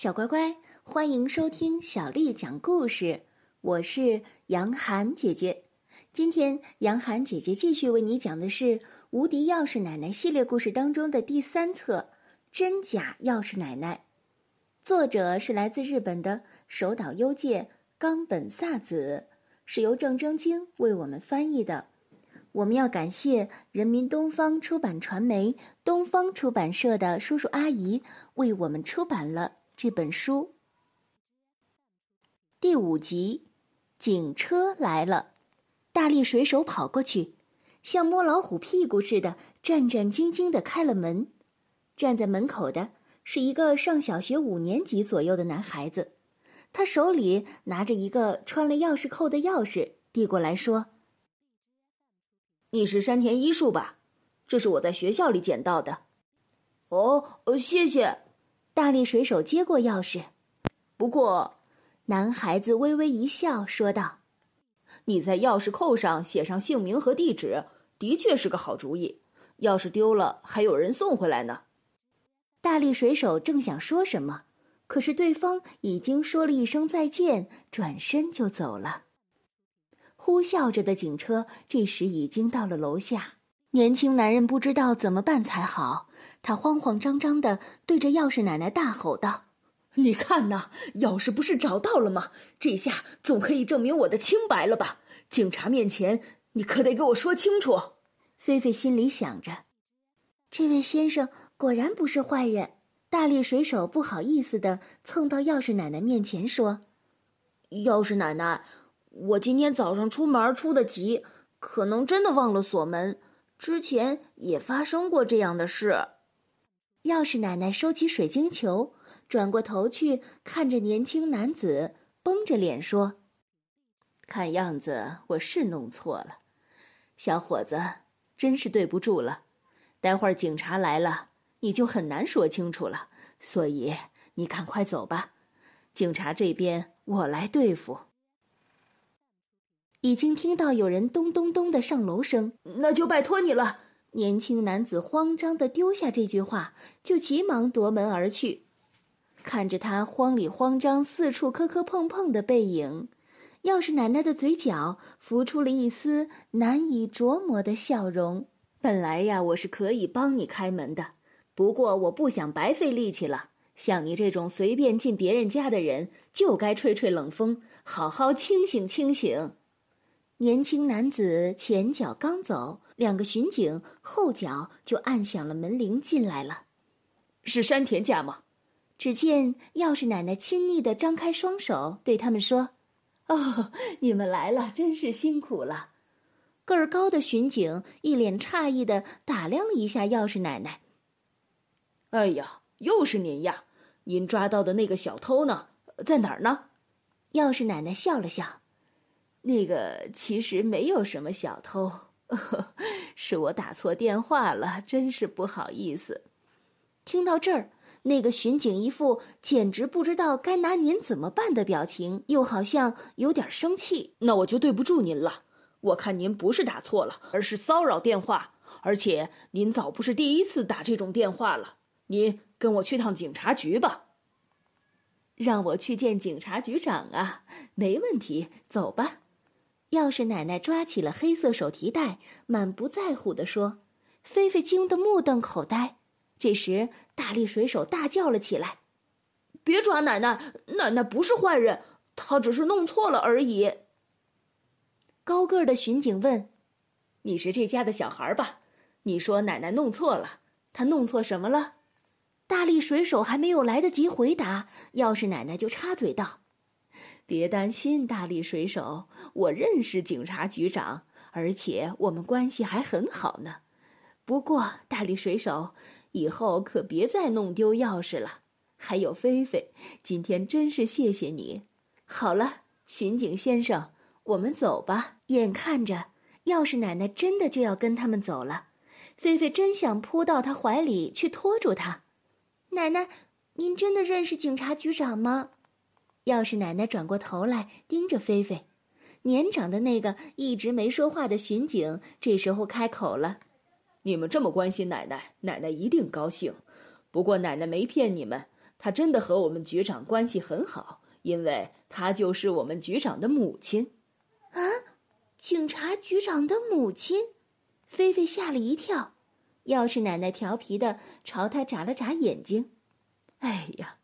小乖乖，欢迎收听小丽讲故事。我是杨涵姐姐。今天，杨涵姐姐继续为你讲的是《无敌钥匙奶奶》系列故事当中的第三册《真假钥匙奶奶》。作者是来自日本的手岛优介、冈本萨子，是由郑征京为我们翻译的。我们要感谢人民东方出版传媒东方出版社的叔叔阿姨为我们出版了这本书。第五集，警车来了，大力水手跑过去，像摸老虎屁股似的战战兢兢地开了门。站在门口的是一个上小学五年级左右的男孩子，他手里拿着一个穿了钥匙扣的钥匙，递过来说。你是山田一树吧？这是我在学校里捡到的。哦，谢谢。大力水手接过钥匙，不过，男孩子微微一笑，说道：“你在钥匙扣上写上姓名和地址，的确是个好主意。钥匙丢了，还有人送回来呢。”大力水手正想说什么，可是对方已经说了一声再见，转身就走了。呼啸着的警车这时已经到了楼下，年轻男人不知道怎么办才好。他慌慌张张的对着钥匙奶奶大吼道：“你看呐，钥匙不是找到了吗？这下总可以证明我的清白了吧？警察面前，你可得给我说清楚。”菲菲心里想着：“这位先生果然不是坏人。”大力水手不好意思的蹭到钥匙奶奶面前说：“钥匙奶奶。”我今天早上出门出的急，可能真的忘了锁门。之前也发生过这样的事。钥匙奶奶收起水晶球，转过头去看着年轻男子，绷着脸说：“看样子我是弄错了，小伙子，真是对不住了。待会儿警察来了，你就很难说清楚了。所以你赶快走吧，警察这边我来对付。”已经听到有人咚咚咚的上楼声，那就拜托你了。年轻男子慌张的丢下这句话，就急忙夺门而去。看着他慌里慌张、四处磕磕碰碰的背影，钥匙奶奶的嘴角浮出了一丝难以琢磨的笑容。本来呀，我是可以帮你开门的，不过我不想白费力气了。像你这种随便进别人家的人，就该吹吹冷风，好好清醒清醒。年轻男子前脚刚走，两个巡警后脚就按响了门铃，进来了。是山田家吗？只见钥匙奶奶亲昵的张开双手，对他们说：“哦，你们来了，真是辛苦了。”个儿高的巡警一脸诧异的打量了一下钥匙奶奶。“哎呀，又是您呀！您抓到的那个小偷呢？在哪儿呢？”钥匙奶奶笑了笑。那个其实没有什么小偷，是我打错电话了，真是不好意思。听到这儿，那个巡警一副简直不知道该拿您怎么办的表情，又好像有点生气。那我就对不住您了。我看您不是打错了，而是骚扰电话，而且您早不是第一次打这种电话了。您跟我去趟警察局吧。让我去见警察局长啊？没问题，走吧。钥匙奶奶抓起了黑色手提袋，满不在乎地说：“菲菲惊得目瞪口呆。”这时，大力水手大叫了起来：“别抓奶奶！奶奶不是坏人，她只是弄错了而已。”高个儿的巡警问：“你是这家的小孩吧？你说奶奶弄错了，她弄错什么了？”大力水手还没有来得及回答，钥匙奶奶就插嘴道。别担心，大力水手，我认识警察局长，而且我们关系还很好呢。不过，大力水手，以后可别再弄丢钥匙了。还有菲菲，今天真是谢谢你。好了，巡警先生，我们走吧。眼看着钥匙奶奶真的就要跟他们走了，菲菲真想扑到他怀里去拖住他。奶奶，您真的认识警察局长吗？钥匙奶奶转过头来盯着菲菲，年长的那个一直没说话的巡警这时候开口了：“你们这么关心奶奶，奶奶一定高兴。不过奶奶没骗你们，她真的和我们局长关系很好，因为她就是我们局长的母亲。啊，警察局长的母亲！菲菲吓了一跳。钥匙奶奶调皮的朝他眨了眨眼睛。哎呀，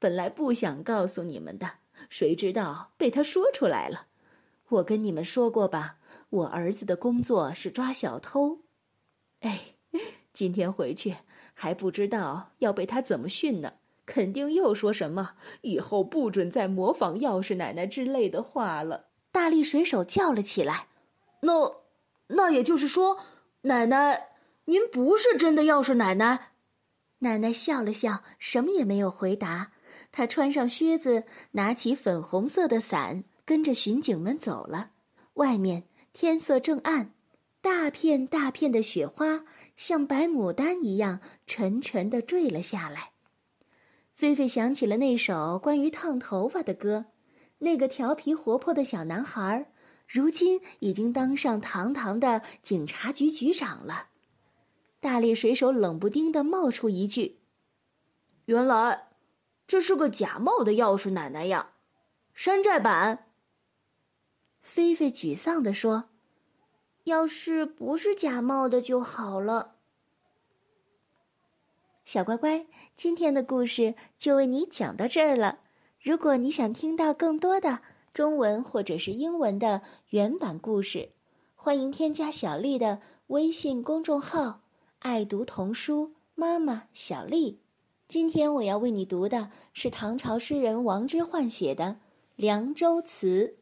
本来不想告诉你们的，谁知道被他说出来了。我跟你们说过吧，我儿子的工作是抓小偷。哎，今天回去还不知道要被他怎么训呢，肯定又说什么以后不准再模仿钥匙奶奶之类的话了。大力水手叫了起来：“那，那也就是说，奶奶，您不是真的钥匙奶奶？”奶奶笑了笑，什么也没有回答。他穿上靴子，拿起粉红色的伞。跟着巡警们走了，外面天色正暗，大片大片的雪花像白牡丹一样沉沉的坠了下来。菲菲想起了那首关于烫头发的歌，那个调皮活泼的小男孩，如今已经当上堂堂的警察局局长了。大力水手冷不丁的冒出一句：“原来，这是个假冒的钥匙奶奶呀，山寨版。”菲菲沮丧地说：“要是不是假冒的就好了。”小乖乖，今天的故事就为你讲到这儿了。如果你想听到更多的中文或者是英文的原版故事，欢迎添加小丽的微信公众号“爱读童书妈妈小丽”。今天我要为你读的是唐朝诗人王之涣写的《凉州词》。《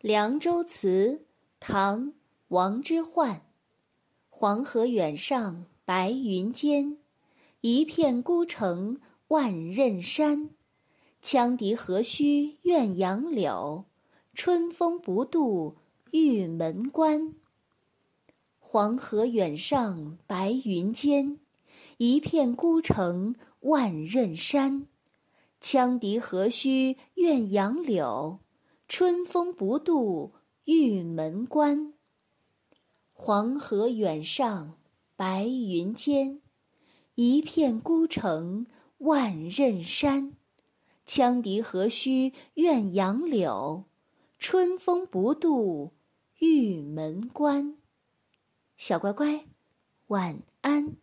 凉州词》唐·王之涣，黄河远上白云间，一片孤城万仞山。羌笛何须怨杨柳，春风不度玉门关。黄河远上白云间，一片孤城万仞山。羌笛何须怨杨柳。春风不度玉门关。黄河远上白云间，一片孤城万仞山。羌笛何须怨杨柳，春风不度玉门关。小乖乖，晚安。